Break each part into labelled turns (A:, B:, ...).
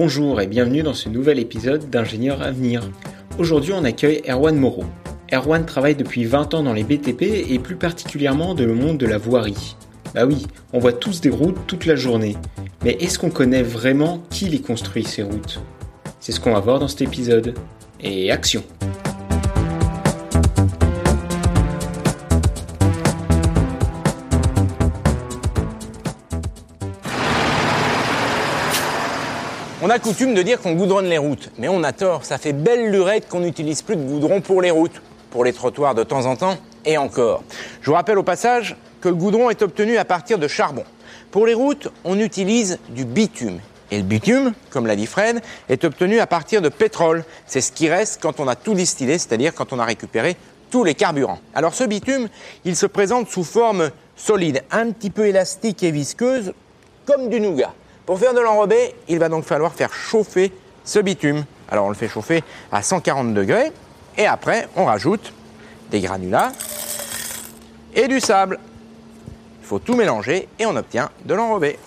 A: Bonjour et bienvenue dans ce nouvel épisode d'Ingénieur Avenir. Aujourd'hui, on accueille Erwan Moreau. Erwan travaille depuis 20 ans dans les BTP et plus particulièrement dans le monde de la voirie. Bah oui, on voit tous des routes toute la journée. Mais est-ce qu'on connaît vraiment qui les construit ces routes? C'est ce qu'on va voir dans cet épisode. Et action
B: On a coutume de dire qu'on goudronne les routes, mais on a tort, ça fait belle lurette qu'on n'utilise plus de goudron pour les routes, pour les trottoirs de temps en temps, et encore. Je vous rappelle au passage que le goudron est obtenu à partir de charbon. Pour les routes, on utilise du bitume. Et le bitume, comme l'a dit Fred, est obtenu à partir de pétrole. C'est ce qui reste quand on a tout distillé, c'est-à-dire quand on a récupéré tous les carburants. Alors ce bitume, il se présente sous forme solide, un petit peu élastique et visqueuse, comme du nougat. Pour faire de l'enrobé, il va donc falloir faire chauffer ce bitume. Alors on le fait chauffer à 140 degrés et après on rajoute des granulats et du sable. Il faut tout mélanger et on obtient de l'enrobé.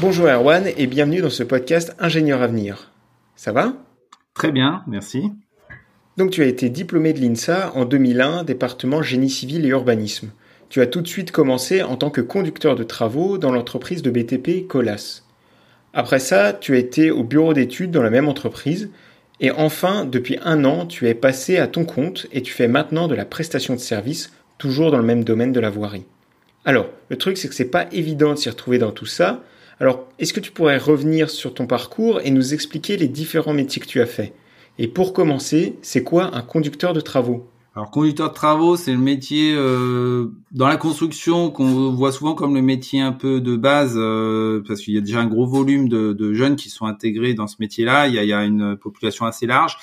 A: Bonjour Erwan et bienvenue dans ce podcast Ingénieur Avenir. Ça va?
C: Très bien, merci.
A: Donc tu as été diplômé de l'INSA en 2001, département génie civil et urbanisme. Tu as tout de suite commencé en tant que conducteur de travaux dans l'entreprise de BTP Colas. Après ça, tu as été au bureau d'études dans la même entreprise. Et enfin, depuis un an, tu es passé à ton compte et tu fais maintenant de la prestation de service, toujours dans le même domaine de la voirie. Alors, le truc, c'est que c'est pas évident de s'y retrouver dans tout ça. Alors, est-ce que tu pourrais revenir sur ton parcours et nous expliquer les différents métiers que tu as faits? Et pour commencer, c'est quoi un conducteur de travaux?
C: Alors conducteur de travaux, c'est le métier euh, dans la construction qu'on voit souvent comme le métier un peu de base euh, parce qu'il y a déjà un gros volume de, de, jeunes qui sont intégrés dans ce métier-là. Il y a, il y a une population assez large.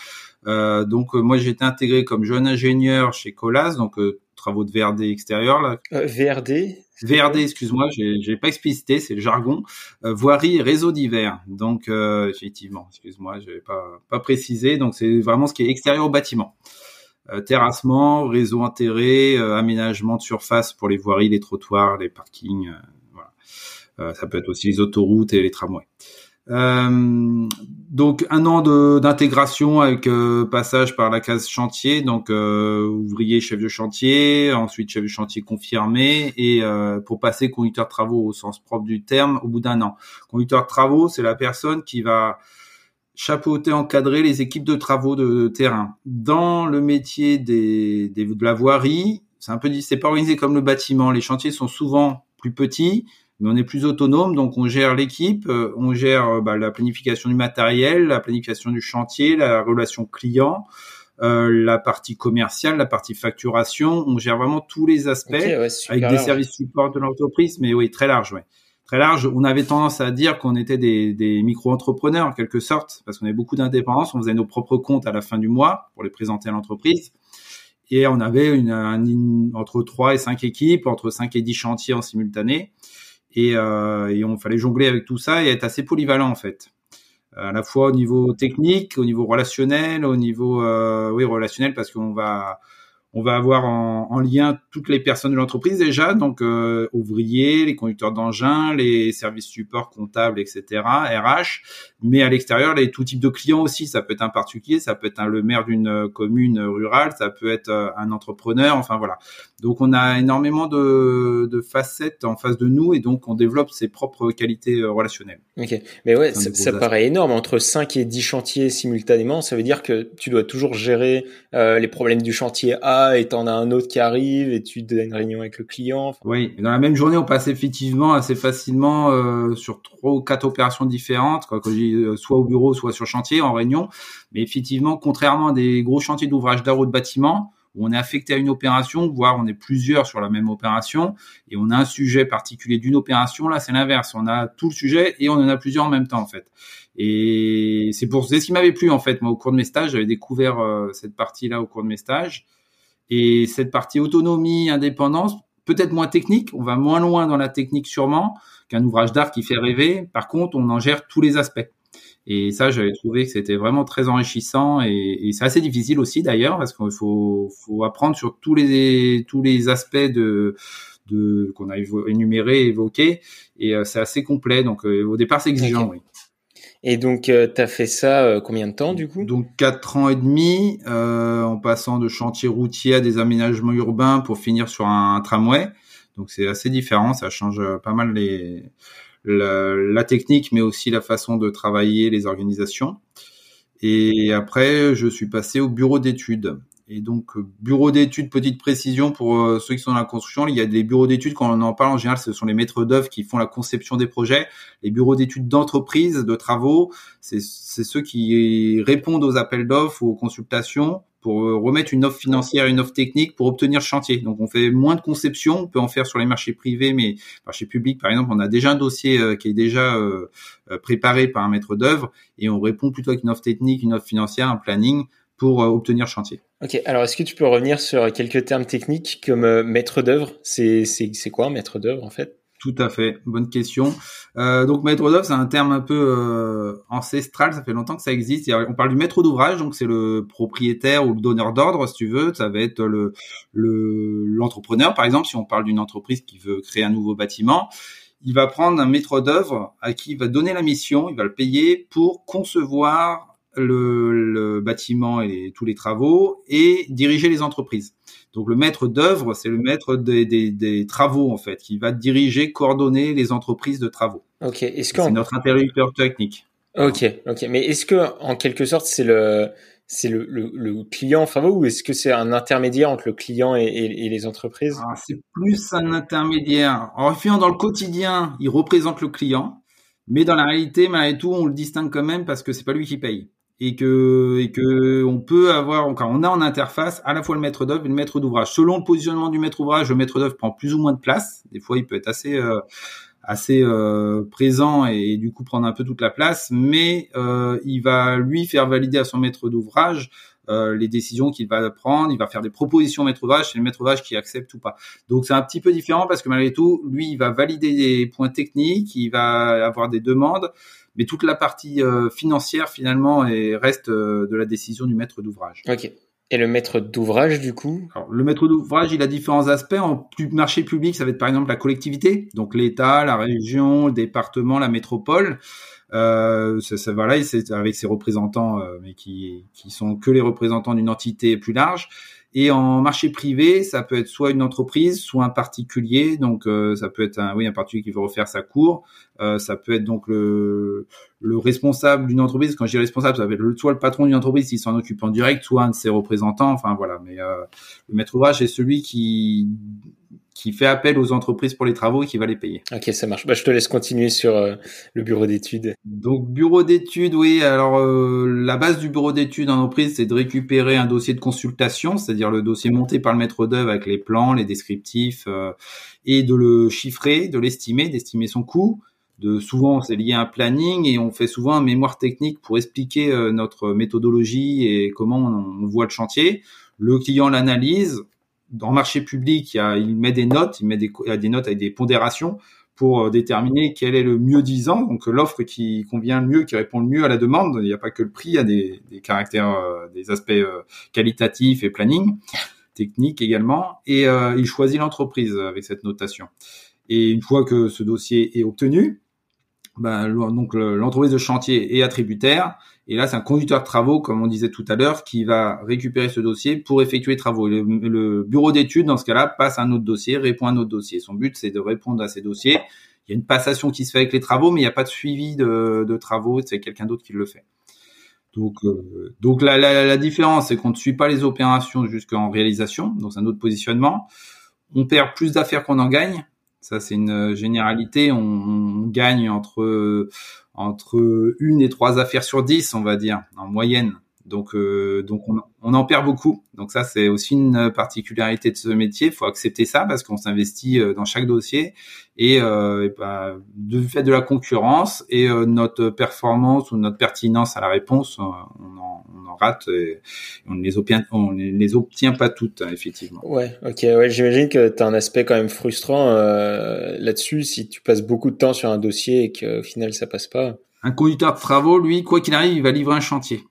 C: Euh, donc euh, moi j'ai été intégré comme jeune ingénieur chez Colas, donc euh, travaux de VRD extérieur là.
A: VRD
C: VRD, excuse-moi, j'ai pas explicité, c'est le jargon. Euh, voirie réseau divers. Donc euh, effectivement, excuse-moi, je vais pas pas précisé. Donc c'est vraiment ce qui est extérieur au bâtiment. Euh, terrassement, réseau enterré, aménagement de surface pour les voiries, les trottoirs, les parkings. voilà. ça peut être aussi les autoroutes et les tramways. Euh, donc un an d'intégration avec euh, passage par la case chantier, donc euh, ouvrier, chef de chantier, ensuite chef de chantier confirmé et pour passer conducteur de travaux au sens propre du terme au bout d'un an. Conducteur de travaux, c'est la personne qui va chapeauter, encadrer les équipes de travaux de terrain. Dans le métier des de la voirie, c'est un peu c'est pas organisé comme le bâtiment. Les chantiers sont souvent plus petits, mais on est plus autonome, donc on gère l'équipe, euh, on gère euh, bah, la planification du matériel, la planification du chantier, la relation client, euh, la partie commerciale, la partie facturation, on gère vraiment tous les aspects avec des services support de l'entreprise, mais oui, très large, ouais. Très large. On avait tendance à dire qu'on était des, des micro-entrepreneurs en quelque sorte, parce qu'on avait beaucoup d'indépendance, on faisait nos propres comptes à la fin du mois pour les présenter à l'entreprise. Et on avait une, entre 3 et 5 équipes, entre 5 et 10 chantiers en simultané et, euh, et on fallait jongler avec tout ça et être assez polyvalent en fait. À la fois au niveau technique, au niveau relationnel, au niveau euh, oui relationnel parce qu'on va on va avoir en, en, lien toutes les personnes de l'entreprise déjà, donc euh, ouvriers, les conducteurs d'engins, les services support comptables, etc., RH, mais à l'extérieur, les tout types de clients aussi. Ça peut être un particulier, ça peut être un, le maire d'une commune rurale, ça peut être euh, un entrepreneur, enfin voilà. Donc on a énormément de, de, facettes en face de nous et donc on développe ses propres qualités euh, relationnelles.
A: Ok, mais ouais, ça, ça paraît énorme. Entre 5 et 10 chantiers simultanément, ça veut dire que tu dois toujours gérer euh, les problèmes du chantier A et t'en as un autre qui arrive et tu donnes une réunion avec le client.
C: Oui, dans la même journée, on passe effectivement assez facilement euh, sur trois ou quatre opérations différentes, quoi, euh, soit au bureau, soit sur chantier, en réunion. Mais effectivement, contrairement à des gros chantiers d'ouvrage d'art de bâtiment, où on est affecté à une opération, voire on est plusieurs sur la même opération, et on a un sujet particulier d'une opération, là c'est l'inverse, on a tout le sujet et on en a plusieurs en même temps en fait. Et c'est pour ce qui m'avait plu en fait, moi au cours de mes stages, j'avais découvert euh, cette partie-là au cours de mes stages, et cette partie autonomie, indépendance, peut-être moins technique, on va moins loin dans la technique sûrement qu'un ouvrage d'art qui fait rêver. Par contre, on en gère tous les aspects. Et ça, j'avais trouvé que c'était vraiment très enrichissant et, et c'est assez difficile aussi d'ailleurs parce qu'il faut, faut apprendre sur tous les tous les aspects de de qu'on a énuméré, évoqué et euh, c'est assez complet. Donc euh, au départ, c'est exigeant, oui.
A: Et donc, euh, tu as fait ça combien de temps du coup?
C: Donc quatre ans et demi, en passant de chantier routier à des aménagements urbains pour finir sur un tramway. Donc c'est assez différent, ça change pas mal les la, la, technique, mais aussi la façon de travailler, les organisations. Et après, je suis passé au bureau d'études. Et donc, euh, bureau d'études, petite précision pour euh, ceux qui sont dans la construction, il y a des bureaux d'études, quand on en parle en général, ce sont les maîtres d'œuvre qui font la conception des projets. Les bureaux d'études d'entreprise, de travaux, c'est ceux qui répondent aux appels d'offres ou aux consultations pour euh, remettre une offre financière, une offre technique pour obtenir chantier. Donc on fait moins de conception, on peut en faire sur les marchés privés, mais marché public par exemple, on a déjà un dossier qui est déjà préparé par un maître d'œuvre et on répond plutôt avec une offre technique, une offre financière, un planning pour obtenir le chantier.
A: Ok, alors est-ce que tu peux revenir sur quelques termes techniques comme maître d'œuvre? C'est quoi un maître d'œuvre en fait?
C: Tout à fait, bonne question. Euh, donc maître d'œuvre, c'est un terme un peu euh, ancestral, ça fait longtemps que ça existe. On parle du maître d'ouvrage, donc c'est le propriétaire ou le donneur d'ordre, si tu veux. Ça va être le l'entrepreneur, par exemple, si on parle d'une entreprise qui veut créer un nouveau bâtiment. Il va prendre un maître d'œuvre à qui il va donner la mission, il va le payer pour concevoir le, bâtiment et tous les travaux et diriger les entreprises. Donc le maître d'œuvre, c'est le maître des, travaux en fait, qui va diriger, coordonner les entreprises de travaux.
A: Ok. Est-ce
C: que c'est notre interlocuteur technique.
A: Ok, ok. Mais est-ce que en quelque sorte c'est le c'est le, le, client enfin ou est-ce que c'est un intermédiaire entre le client et, les entreprises?
C: Ah, C'est plus un intermédiaire. En dans le quotidien, il représente le client, mais dans la réalité, malgré tout, on le distingue quand même parce que c'est pas lui qui paye et que et que on peut avoir quand on a en interface à la fois le maître d'œuvre et le maître d'ouvrage. Selon le positionnement du maître d'ouvrage, le maître d'œuvre prend plus ou moins de place. Des fois, il peut être assez euh, assez euh, présent et, du coup prendre un peu toute la place, mais euh, il va lui faire valider à son maître d'ouvrage euh, les décisions qu'il va prendre, il va faire des propositions au maître d'ouvrage, c'est le maître d'ouvrage qui accepte ou pas. Donc c'est un petit peu différent parce que malgré tout, lui, il va valider des points techniques, il va avoir des demandes, mais toute la partie euh, financière finalement et reste euh, de la décision du maître d'ouvrage.
A: Ok. Et le maître d'ouvrage, du coup?
C: Alors, Le maître d'ouvrage, il a différents aspects. En marché public, ça va être par exemple la collectivité, donc l'État, la région, le département, la métropole. Euh, ça, ça voilà, c'est avec ses représentants, euh, mais qui qui sont que les représentants d'une entité plus large. Et en marché privé, ça peut être soit une entreprise, soit un particulier. Donc euh, ça peut être un oui un particulier qui veut refaire sa cour. Euh, ça peut être donc le, le responsable d'une entreprise. Quand je dis responsable, ça peut être soit le patron d'une entreprise s'il s'en occupe en direct, soit un de ses représentants. Enfin voilà. Mais euh, le maître ouvrage est celui qui qui fait appel aux entreprises pour les travaux et qui va les payer.
A: Ok, ça marche. Bah, je te laisse continuer sur euh, le bureau d'études.
C: Donc bureau d'études, oui. Alors euh, la base du bureau d'études en entreprise, c'est de récupérer un dossier de consultation, c'est-à-dire le dossier monté par le maître d'œuvre avec les plans, les descriptifs, euh, et de le chiffrer, de l'estimer, d'estimer son coût. De souvent c'est lié à un planning et on fait souvent un mémoire technique pour expliquer notre méthodologie et comment on, on voit le chantier. Le client l'analyse, dans le marché public, il, y a, met des notes, il met des, notes avec des pondérations pour euh, déterminer quel est le mieux disant, donc l'offre qui convient le mieux, qui répond le mieux à la demande. Il n'y a pas que le prix, il y a des, des caractères, euh, des aspects euh, qualitatifs et planning, technique également, et il choisit l'entreprise avec cette notation. Et une fois que ce dossier est obtenu, ben, donc l'entreprise de chantier est attributaire, et là, c'est un conducteur de travaux, comme on disait tout à l'heure, qui va récupérer ce dossier pour effectuer les travaux. Le, bureau d'études, dans ce cas-là, passe un autre dossier, répond à un autre dossier. Son but, c'est de répondre à ces dossiers. Il y a une passation qui se fait avec les travaux, mais il n'y a pas de suivi de, travaux. C'est quelqu'un d'autre qui le fait. Donc, euh, donc la, la, différence, c'est qu'on ne suit pas les opérations jusqu'en réalisation. C'est un autre positionnement. On perd plus d'affaires qu'on en gagne. Ça, c'est une généralité. On, gagne entre entre une et trois affaires sur dix, on va dire, en moyenne. Donc, euh, donc on, on, en perd beaucoup. Donc ça, c'est aussi une particularité de ce métier. Il faut accepter ça parce qu'on s'investit euh, dans chaque dossier et, euh, et bah, du fait de la concurrence et euh, notre performance ou notre pertinence à la réponse, on en, on en rate et on ne les obtient, on les obtient pas toutes effectivement.
A: Ouais, ok, ouais, j'imagine que tu as un aspect quand même frustrant là-dessus si tu passes beaucoup de temps sur un dossier et qu'au final ça passe pas.
C: Un conducteur de travaux, lui, quoi qu'il arrive, il va livrer un chantier.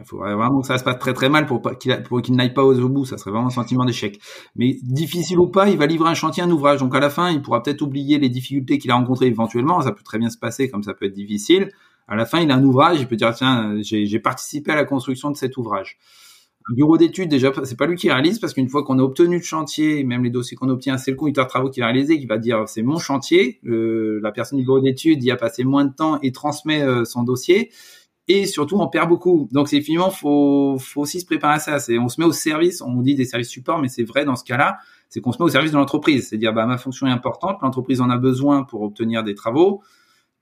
C: Il faudrait vraiment que ça se passe très très mal pour, qu'il n'aille pas au bout. Ça serait vraiment un sentiment d'échec. Mais difficile ou pas, il va livrer un chantier, un ouvrage. Donc à la fin, il pourra peut-être oublier les difficultés qu'il a rencontrées éventuellement. Ça peut très bien se passer, comme ça peut être difficile. À la fin, il a un ouvrage. Il peut dire tiens, j'ai participé à la construction de cet ouvrage. Un bureau d'études, déjà, c'est pas lui qui réalise parce qu'une fois qu'on a obtenu le chantier, même les dossiers qu'on obtient, c'est le conducteur de travaux qui va réaliser, qui va dire c'est mon chantier. la personne du bureau d'études y a passé moins de temps et transmet euh, son dossier et surtout on perd beaucoup. Donc c'est finalement faut faut aussi se préparer à ça. C'est on se met au service, on dit des services support, mais c'est vrai dans ce cas-là, c'est qu'on se met au service de l'entreprise. C'est dire bah ma fonction est importante, l'entreprise en a besoin pour obtenir des travaux,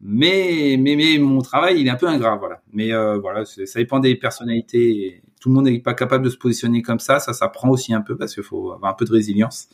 C: mais mais mais mon travail il est un peu ingrat voilà. Mais euh, voilà, ça dépend des personnalités. Tout le monde n'est pas capable de se positionner comme ça. Ça ça prend aussi un peu parce qu'il faut avoir un peu de résilience.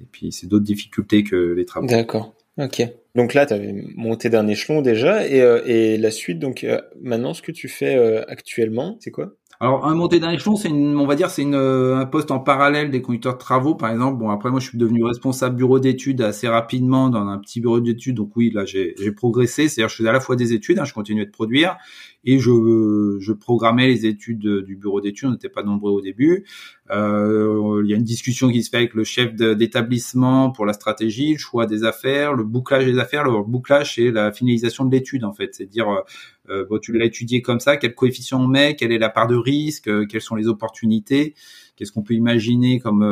C: Et puis c'est d'autres difficultés que les travaux.
A: D'accord. Ok. Donc là, tu avais monté d'un échelon déjà, et, euh, et la suite, donc euh, maintenant, ce que tu fais euh, actuellement, c'est quoi?
C: Alors, un monté d'un échelon, c'est une, on va dire, c'est une, un poste en parallèle des conducteurs de travaux, par exemple. Bon, après, moi, je suis devenu responsable bureau d'études assez rapidement dans un petit bureau d'études. Donc oui, là, j'ai, j'ai progressé. C'est-à-dire, je faisais à la fois des études, hein, je continuais de produire, et je, je programmais les études du bureau d'études. On n'était pas nombreux au début. Euh, il y a une discussion qui se fait avec le chef d'établissement pour la stratégie, le choix des affaires, le bouclage des affaires. Le bouclage, c'est la finalisation de l'étude en fait. C'est dire, euh, euh tu l'as étudié comme ça, quel coefficient on met, quelle est la part de risque, euh, quelles sont les opportunités, qu'est-ce qu'on peut imaginer comme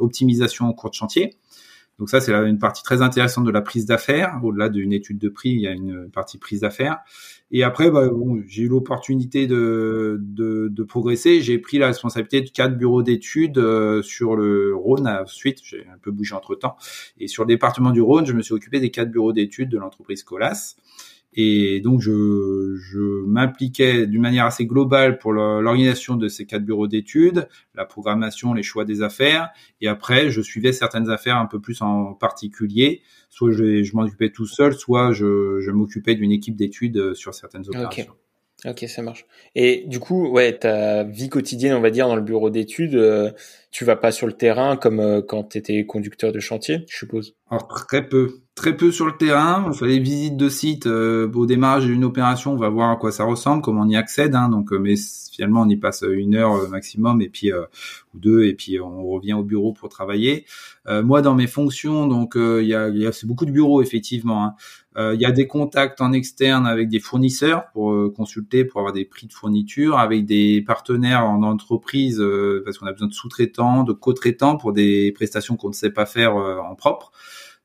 C: optimisation en cours de chantier. Donc ça, c'est une partie très intéressante de la prise d'affaires. Au-delà d'une étude de prix, il y a une partie prise d'affaires. Et après, bah, bon, j'ai eu l'opportunité de, de, de, progresser. J'ai pris la responsabilité de quatre bureaux d'études euh, sur le Rhône. Ensuite, j'ai un peu bougé entre temps. Et sur le département du Rhône, je me suis occupé des quatre bureaux d'études de l'entreprise Colas. Et donc, je, je m'impliquais d'une manière assez globale pour l'organisation de ces quatre bureaux d'études, la programmation, les choix des affaires. Et après, je suivais certaines affaires un peu plus en particulier. Soit je, je m'en occupais tout seul, soit je, je m'occupais d'une équipe d'études sur certaines opérations.
A: Ok, ça marche. Et du coup, ouais, ta vie quotidienne, on va dire, dans le bureau d'études, euh, tu vas pas sur le terrain comme euh, quand tu étais conducteur de chantier, je suppose?
C: Alors, très peu. Très peu sur le terrain. On fait des visites de site euh, au démarrage d'une opération. On va voir à quoi ça ressemble, comment on y accède. Hein, donc, mais finalement, on y passe une heure maximum et puis ou deux, et puis on revient au bureau pour travailler. moi, dans mes fonctions, donc il y a, y a c'est beaucoup de bureaux effectivement. Hein. Euh, il y a des contacts en externe avec des fournisseurs pour euh, consulter, pour avoir des prix de fourniture, avec des partenaires en entreprise euh, parce qu'on a besoin de sous-traitants, de co-traitants pour des prestations qu'on ne sait pas faire en propre.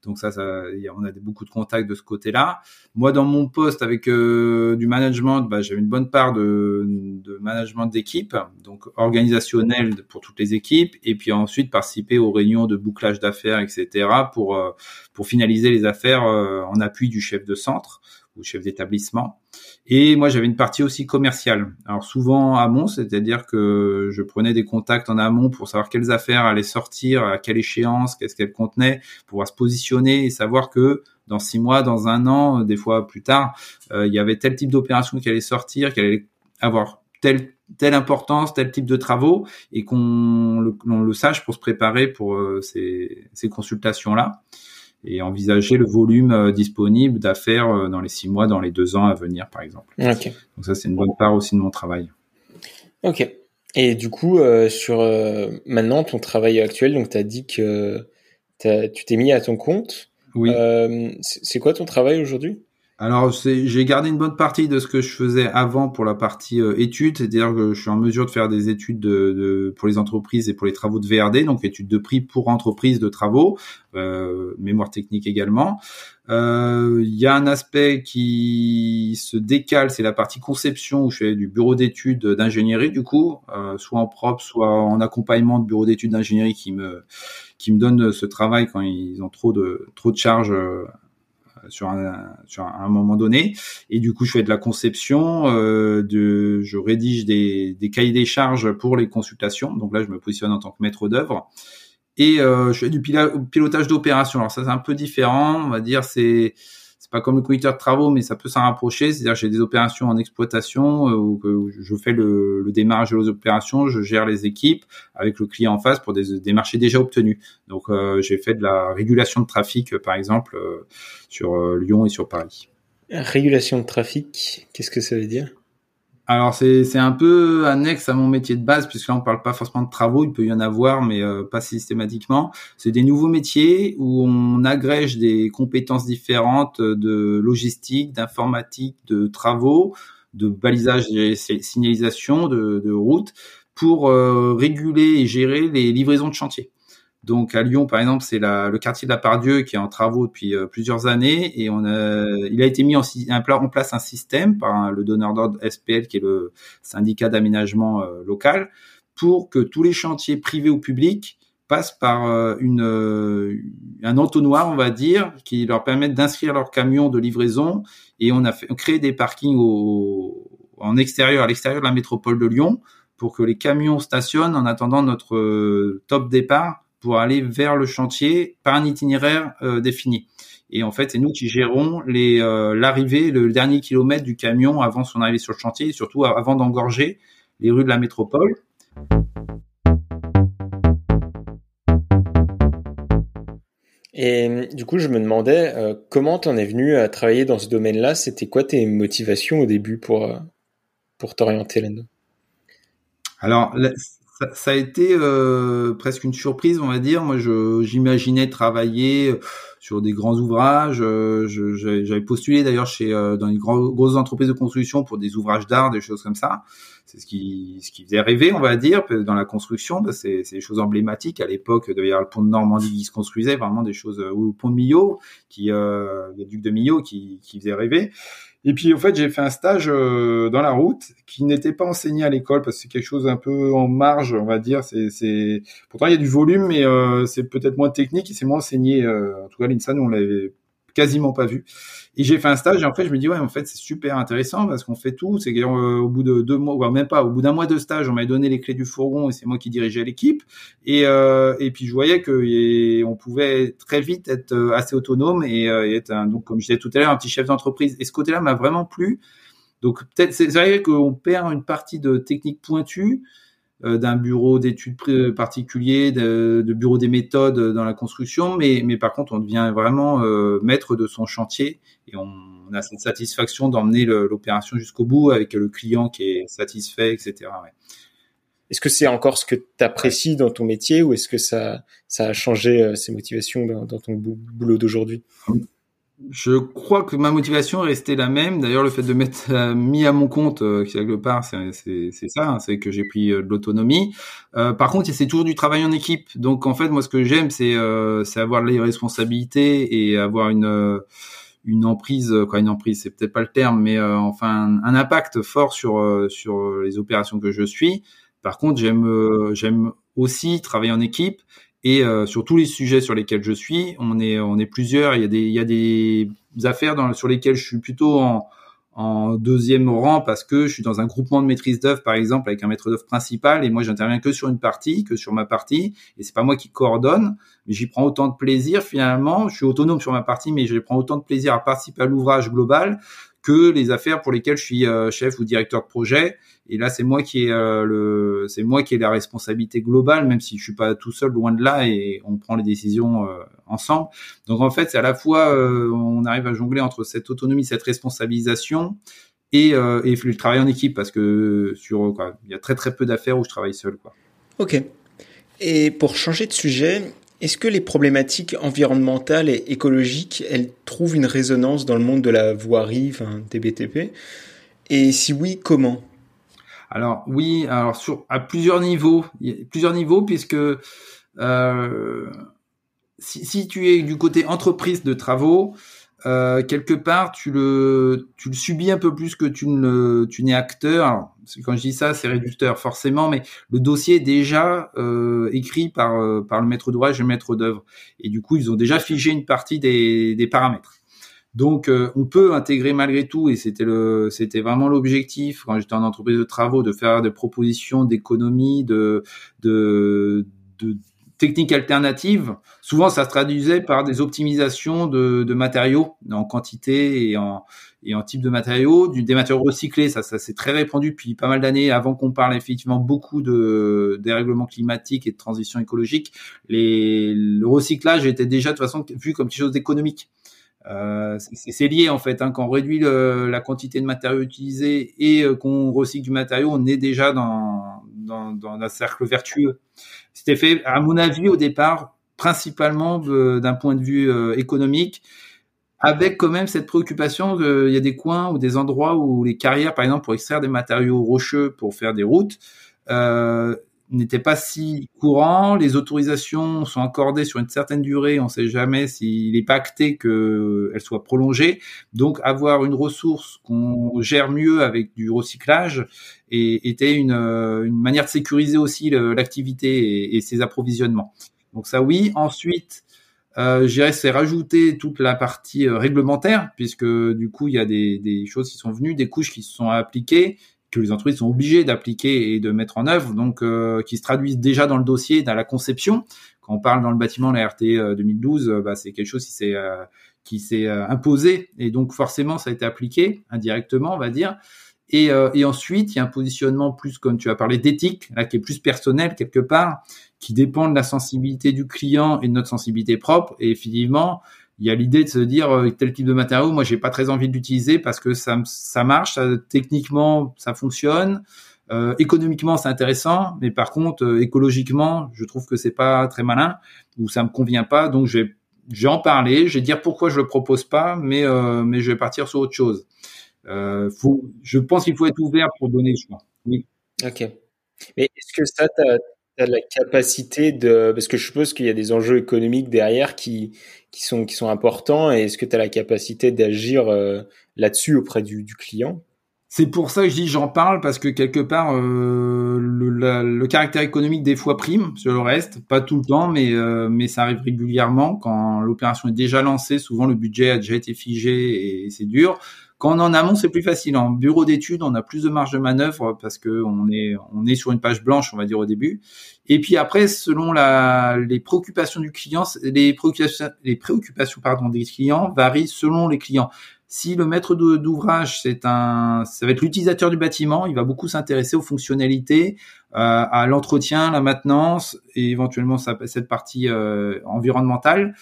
C: Donc ça, ça on a beaucoup de contacts de ce côté-là. Moi, dans mon poste avec euh, du management, bah, j'avais une bonne part de, de management d'équipe, donc organisationnel pour toutes les équipes, et puis ensuite participer aux réunions de bouclage d'affaires, etc. pour euh, pour finaliser les affaires euh, en appui du chef de centre ou chef d'établissement. Et moi, j'avais une partie aussi commerciale. Alors souvent amont, c'est-à-dire que je prenais des contacts en amont pour savoir quelles affaires allaient sortir, à quelle échéance, qu'est-ce qu'elles contenaient, pouvoir se positionner et savoir que dans six mois, dans un an, des fois plus tard, euh, il y avait tel type d'opération qui allait sortir, qui allait avoir telle telle importance, tel type de travaux, et qu'on le, le, sache pour se préparer pour euh, ces, ces consultations-là et envisager le volume euh, disponible d'affaires euh, dans les six mois, dans les deux ans à venir, par exemple. Donc ça, c'est une bonne part aussi de mon travail.
A: Ok. Et du coup, euh, sur maintenant ton travail actuel, donc tu as dit que tu t'es mis à ton compte.
C: Oui.
A: c'est quoi ton travail aujourd'hui?
C: Alors, j'ai gardé une bonne partie de ce que je faisais avant pour la partie euh, études, c'est-à-dire que je suis en mesure de faire des études de, de, pour les entreprises et pour les travaux de VRD, donc études de prix pour entreprises de travaux, euh, mémoire technique également. Euh, il y a un aspect qui se décale, c'est la partie conception où je fais du bureau d'études d'ingénierie du coup, euh, soit en propre, soit en accompagnement de bureau d'études d'ingénierie qui me qui me donne ce travail quand ils ont trop de trop de charges euh, sur un, un moment donné. Et du coup, je fais de la conception, euh, de, je rédige des, des cahiers des charges pour les consultations. Donc là, je me positionne en tant que maître d'œuvre. Et euh, je fais du pilotage d'opération. Alors ça, c'est un peu différent. On va dire, c'est pas comme le conducteur de travaux, mais ça peut s'en rapprocher. C'est-à-dire j'ai des opérations en exploitation euh, où, je fais le, le, démarrage de opérations, je gère les équipes avec le client en face pour des, des marchés déjà obtenus. Donc euh, j'ai fait de la régulation de trafic, par exemple, euh, sur Lyon et sur Paris.
A: Régulation de trafic, qu'est-ce que ça veut dire?
C: Alors c'est un peu annexe à mon métier de base puisque là on parle pas forcément de travaux, il peut y en avoir mais euh, pas systématiquement. C'est des nouveaux métiers où on agrège des compétences différentes de logistique, d'informatique, de travaux, de balisage et signalisation de, de route pour euh, réguler et gérer les livraisons de chantier. Donc à Lyon, par exemple, c'est le quartier de la Pardieu qui est en travaux depuis euh, plusieurs années et on a, il a été mis en, place un système par le donneur d'ordre SPL qui est le syndicat d'aménagement euh, local pour que tous les chantiers privés ou publics passent par euh, une, un entonnoir, on va dire, qui leur permettent d'inscrire leurs camions de livraison et on a créé des parkings en extérieur, à l'extérieur de la métropole de Lyon pour que les camions stationnent en attendant notre top départ pour aller vers le chantier par un itinéraire euh, défini. Et en fait, c'est nous qui gérons les euh, l'arrivée, le dernier kilomètre du camion avant son arrivée sur le chantier, et surtout avant d'engorger les rues de la métropole.
A: Et du coup, je me demandais euh, comment tu en es venu à travailler dans ce domaine-là? C'était quoi tes motivations au début pour, pour t'orienter là-dedans?
C: Alors, ça, a été euh, presque une surprise, on va dire. Moi, j'imaginais travailler euh, sur des grands ouvrages. Euh, J'avais postulé d'ailleurs chez dans une grosses entreprises de construction pour des ouvrages d'art, des choses comme ça. C'est ce qui, ce qui faisait rêver, on va dire, dans la construction. C'est des choses emblématiques. À l'époque, il y le pont de Normandie qui se construisait, vraiment des choses, ou le pont de Millau, qui, le duc de Millau, qui, qui faisait rêver. Et puis en fait, j'ai fait un stage euh, dans la route qui n'était pas enseigné à l'école parce que c'est quelque chose un peu en marge, on va dire. C'est, pourtant il y a du volume, mais euh, c'est peut-être moins technique et c'est moins enseigné. Euh, en tout cas, l'INSA, nous on l'avait quasiment pas vu. Et j'ai fait un stage et en fait je me dis ouais en fait c'est super intéressant parce qu'on fait tout. C'est qu'au bout de deux mois, ou même pas, au bout d'un mois de stage, on m'a donné les clés du fourgon et c'est moi qui dirigeais l'équipe. Et euh, et puis je voyais que on pouvait très vite être euh, assez autonome et, euh, et être donc comme je disais tout à l'heure un petit chef d'entreprise. Et ce côté-là m'a vraiment plu. Donc peut-être c'est vrai qu'on perd une partie de technique pointue euh, d'un bureau d'études particulier, de, bureau des méthodes dans la construction, mais, par contre, on devient vraiment euh, maître de son chantier et on, a cette satisfaction d'emmener l'opération jusqu'au bout avec le client qui est satisfait, etc.
A: Est-ce que c'est encore ce que tu apprécies dans ton métier ou est-ce que ça, ça a changé euh, ses motivations dans ton boulot d'aujourd'hui?
C: Je crois que ma motivation est restée la même. D'ailleurs, le fait de m'être euh, mis à mon compte, euh, quelque part, c'est ça, hein, c'est que j'ai pris euh, de l'autonomie. Euh, par contre, c'est toujours du travail en équipe. Donc, en fait, moi, ce que j'aime, c'est avoir les responsabilités et avoir une une emprise, quoi, une emprise, c'est peut-être pas le terme, mais enfin un, impact fort sur sur les opérations que je suis. Par contre, j'aime j'aime aussi travailler en équipe et euh, sur tous les sujets sur lesquels je suis, on est on est plusieurs. Il y a des il y a des affaires dans, sur lesquelles je suis plutôt en en deuxième rang parce que je suis dans un groupement de maîtrise d'œuvre par exemple avec un maître d'œuvre principal et moi j'interviens que sur une partie que sur ma partie et c'est pas moi qui coordonne mais j'y prends autant de plaisir finalement je suis autonome sur ma partie mais je prends autant de plaisir à participer à l'ouvrage global que les affaires pour lesquelles je suis euh, chef ou directeur de projet. Et là, c'est moi qui ai euh, le, c'est moi qui ai la responsabilité globale, même si je suis pas tout seul, loin de là, et on prend les décisions euh, ensemble. Donc en fait, c'est à la fois on arrive à jongler entre cette autonomie, cette responsabilisation et, et le travail en équipe, parce que sur quoi, il y a très très peu d'affaires où je travaille seul, quoi.
A: Ok. Et pour changer de sujet, est-ce que les problématiques environnementales et écologiques, elles trouvent une résonance dans le monde de la voirie, enfin, des Et si oui, comment?
C: Alors oui, alors sur à plusieurs niveaux, plusieurs niveaux puisque euh, si, tu es du côté entreprise de travaux, euh, quelque part, tu le, tu le subis un peu plus que tu ne, tu n'es acteur. Alors, quand je dis ça, c'est réducteur forcément, mais le dossier est déjà euh, écrit par, euh, par le maître d'ouvrage et le maître d'œuvre, et du coup, ils ont déjà figé une partie des, des paramètres. Donc, euh, on peut intégrer malgré tout, et c'était le, c'était vraiment l'objectif quand j'étais en entreprise de travaux, de faire des propositions d'économie, de, de, de techniques alternatives, souvent ça se traduisait par des optimisations de, de matériaux en quantité et en, et en type de matériaux, du, des matériaux recyclés, ça, ça c'est très répandu depuis pas mal d'années, avant qu'on parle effectivement beaucoup de dérèglement climatique et de transition écologique, les, le recyclage était déjà de toute façon vu comme quelque chose d'économique. Euh, c'est lié en fait. Hein, quand on réduit le, la quantité de matériaux utilisés et euh, qu'on recycle du matériau, on est déjà dans, dans, dans un cercle vertueux. C'était fait, à mon avis, au départ, principalement d'un point de vue euh, économique, avec quand même cette préoccupation qu'il y a des coins ou des endroits où les carrières, par exemple, pour extraire des matériaux rocheux pour faire des routes, euh, n'était pas si courant. Les autorisations sont accordées sur une certaine durée. On ne sait jamais s'il est pas acté qu'elles soient prolongées. Donc, avoir une ressource qu'on gère mieux avec du recyclage était une, une, manière de sécuriser aussi l'activité et, ses approvisionnements. Donc ça, oui. Ensuite, euh, je dirais c'est toute la partie euh, réglementaire, puisque du coup, il y a des, des choses qui sont venues, des couches qui se sont appliquées que les entreprises sont obligées d'appliquer et de mettre en œuvre, donc euh, qui se traduisent déjà dans le dossier, dans la conception. Quand on parle dans le bâtiment, la RT 2012, euh, euh, bah, c'est quelque chose qui s'est qui s'est imposé et donc forcément ça a été appliqué indirectement, on va dire. Et, et, ensuite, il y a un positionnement plus, comme tu as parlé, d'éthique, là, qui est plus personnel quelque part, qui dépend de la sensibilité du client et de notre sensibilité propre. Et effectivement, il y a l'idée de se dire euh, tel type de matériau, moi j'ai pas très envie de l'utiliser parce que ça, ça marche, techniquement ça fonctionne, euh, économiquement c'est intéressant, mais par contre euh, écologiquement je trouve que c'est pas très malin ou ça me convient pas, donc je vais, en parler, je vais dire pourquoi je le propose pas, mais mais je vais partir sur autre chose. je pense qu'il faut être ouvert pour donner le choix. Oui.
A: Ok. Mais est-ce que ça, tu as, la capacité de... Parce que je suppose qu'il y a des enjeux économiques derrière qui, qui sont, qui sont importants et est-ce que tu as la capacité d'agir euh, là-dessus auprès du, du client?
C: C'est pour ça que je dis j'en parle parce que quelque part euh, le, le, caractère économique des fois prime sur le reste, pas tout le temps, mais euh, mais ça arrive régulièrement quand l'opération est déjà lancée. Souvent le budget a déjà été figé et c'est dur. Quand on en amont, c'est plus facile. En bureau d'études, on a plus de marge de manœuvre parce que on est on est sur une page blanche, on va dire au début. Et puis après, selon les préoccupations du client, les préoccupations, les préoccupations pardon des clients varient selon les clients. Si le maître d'ouvrage, c'est un, ça va être l'utilisateur du bâtiment, il va beaucoup s'intéresser aux fonctionnalités, euh, à l'entretien, la maintenance et éventuellement cette partie euh, environnementale.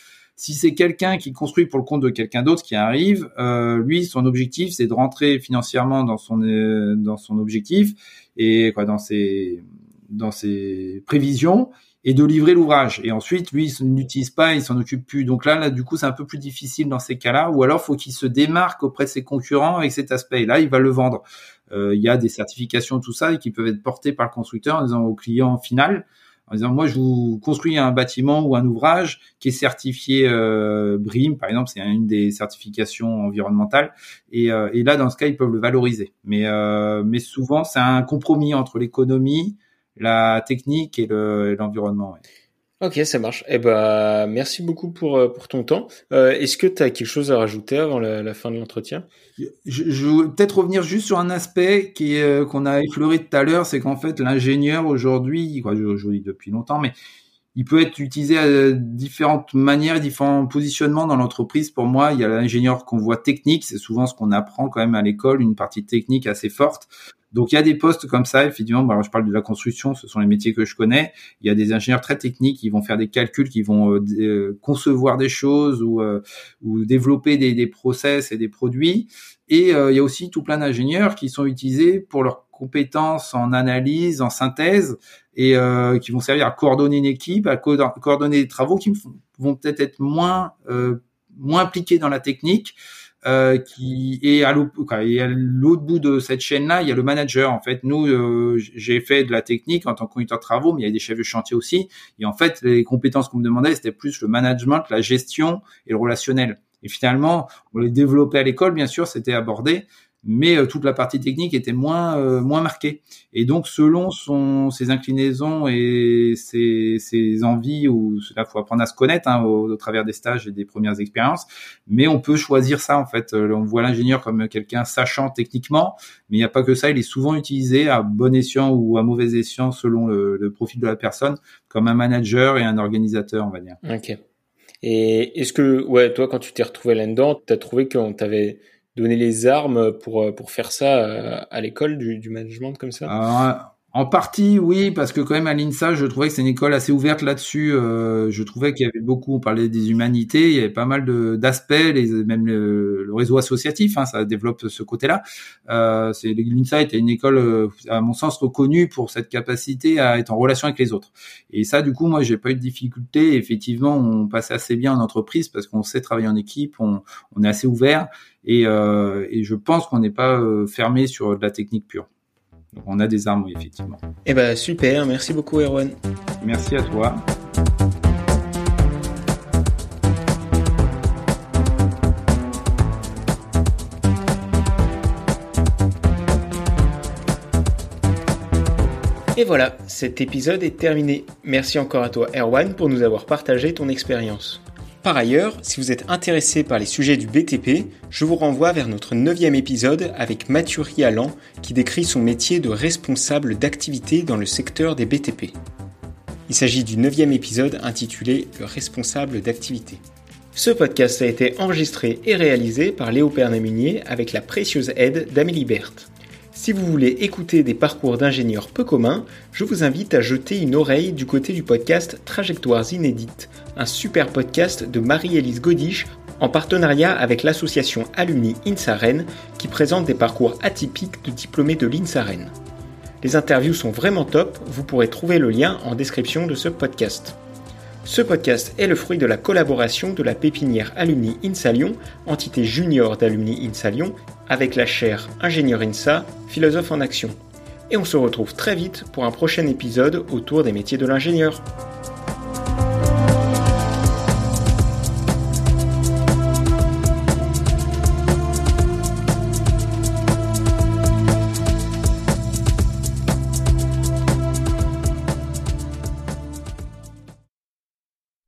C: Si c'est quelqu'un qui construit pour le compte de quelqu'un d'autre qui arrive, euh, lui, son objectif, c'est de rentrer financièrement dans son euh, dans son objectif et quoi dans ses dans ses prévisions et de livrer l'ouvrage. Et ensuite, lui, il n'utilise pas, il s'en occupe plus. Donc là, là, du coup, c'est un peu plus difficile dans ces cas-là. Ou alors, faut qu'il se démarque auprès de ses concurrents avec cet aspect. Et là, il va le vendre. Euh, il y a des certifications, tout ça, et qui peuvent être portées par le constructeur en disant au client final, en disant moi je vous construis un bâtiment ou un ouvrage qui est certifié euh, BRIM par exemple c'est une des certifications environnementales et, euh, et, là dans ce cas ils peuvent le valoriser. Mais euh, mais souvent c'est un compromis entre l'économie la technique et l'environnement
A: Ok, ça marche. Eh ben, merci beaucoup pour, euh, pour ton temps. Euh, Est-ce que tu as quelque chose à rajouter avant la, fin de l'entretien?
C: Je, je peut-être revenir juste sur un aspect qui euh, qu'on a effleuré tout à l'heure, c'est qu'en fait l'ingénieur aujourd'hui, quoi, je, je dis depuis longtemps, mais il peut être utilisé à différentes manières, différents positionnements dans l'entreprise. Pour moi, il y a l'ingénieur qu'on voit technique, c'est souvent ce qu'on apprend quand même à l'école, une partie technique assez forte. Donc il y a des postes comme ça, effectivement. alors, je parle de la construction, ce sont les métiers que je connais. Il y a des ingénieurs très techniques qui vont faire des calculs, qui vont euh, euh, concevoir des choses ou, euh, ou développer des, des, process et des produits. Et il y a aussi tout plein d'ingénieurs qui sont utilisés pour leurs compétences en analyse, en synthèse, et qui vont servir à coordonner une équipe, à coordonner des travaux qui vont peut-être être moins moins impliqués dans la technique, euh, qui est à l'autre bout de cette chaîne-là, il y a le manager. En fait, nous, euh, j'ai fait de la technique en tant que conducteur de travaux, mais il y a des chefs de chantier aussi. Et en fait, les compétences qu'on me demandait, c'était plus le management, la gestion et le relationnel. Et finalement, on les développait à l'école, bien sûr, c'était abordé, mais euh, toute la partie technique était moins euh, moins marquée. Et donc selon son ses inclinaisons et ses, ses envies, ou cela faut apprendre à se connaître hein, au, travers des stages et des premières expériences, mais on peut choisir ça en fait. Euh, on voit l'ingénieur comme quelqu'un sachant techniquement, mais il n'y a pas que ça. Il est souvent utilisé à bon escient ou à mauvais escient selon le, le profil de la personne, comme un manager et un organisateur, on va dire.
A: Ok. Et est-ce que, ouais, toi, quand tu t'es retrouvé là-dedans, tu as trouvé qu'on t'avait donner les armes pour, euh, pour faire ça euh, à l'école du, du management comme ça?
C: Ah, en partie, oui, parce que quand même à l'INSA, je trouvais que c'est une école assez ouverte là-dessus. Euh, je trouvais qu'il y avait beaucoup, on parlait des humanités, il y avait pas mal d'aspects, même le, le, réseau associatif, hein, ça développe ce côté-là. Euh, L'INSA était une école, euh, à mon sens, reconnue pour cette capacité à être en relation avec les autres. Et ça, du coup, moi, j'ai pas eu de difficulté. Effectivement, on passe assez bien en entreprise parce qu'on sait travailler en équipe, on, on est assez ouvert, et, euh, et je pense qu'on n'est pas euh, fermé sur de la technique pure. Donc on a des armes, oui, effectivement.
A: Eh ben super, merci beaucoup Erwan.
C: Merci à toi.
A: Et voilà, cet épisode est terminé. Merci encore à toi Erwan pour nous avoir partagé ton expérience. Par ailleurs, si vous êtes intéressé par les sujets du BTP, je vous renvoie vers notre neuvième épisode avec Mathieu Rialan qui décrit son métier de responsable d'activité dans le secteur des BTP. Il s'agit du neuvième épisode intitulé Le responsable d'activité. Ce podcast a été enregistré et réalisé par Léo Pernamunier avec la précieuse aide d'Amélie Berthe. Si vous voulez écouter des parcours d'ingénieurs peu communs, je vous invite à jeter une oreille du côté du podcast Trajectoires inédites, un super podcast de Marie-Élise Godiche en partenariat avec l'association Alumni INSAREN qui présente des parcours atypiques de diplômés de l'INSAREN. Les interviews sont vraiment top, vous pourrez trouver le lien en description de ce podcast. Ce podcast est le fruit de la collaboration de la pépinière Alumni INSA Lyon, entité junior d'Alumni INSA Lyon, avec la chaire Ingénieur INSA, philosophe en action. Et on se retrouve très vite pour un prochain épisode autour des métiers de l'ingénieur.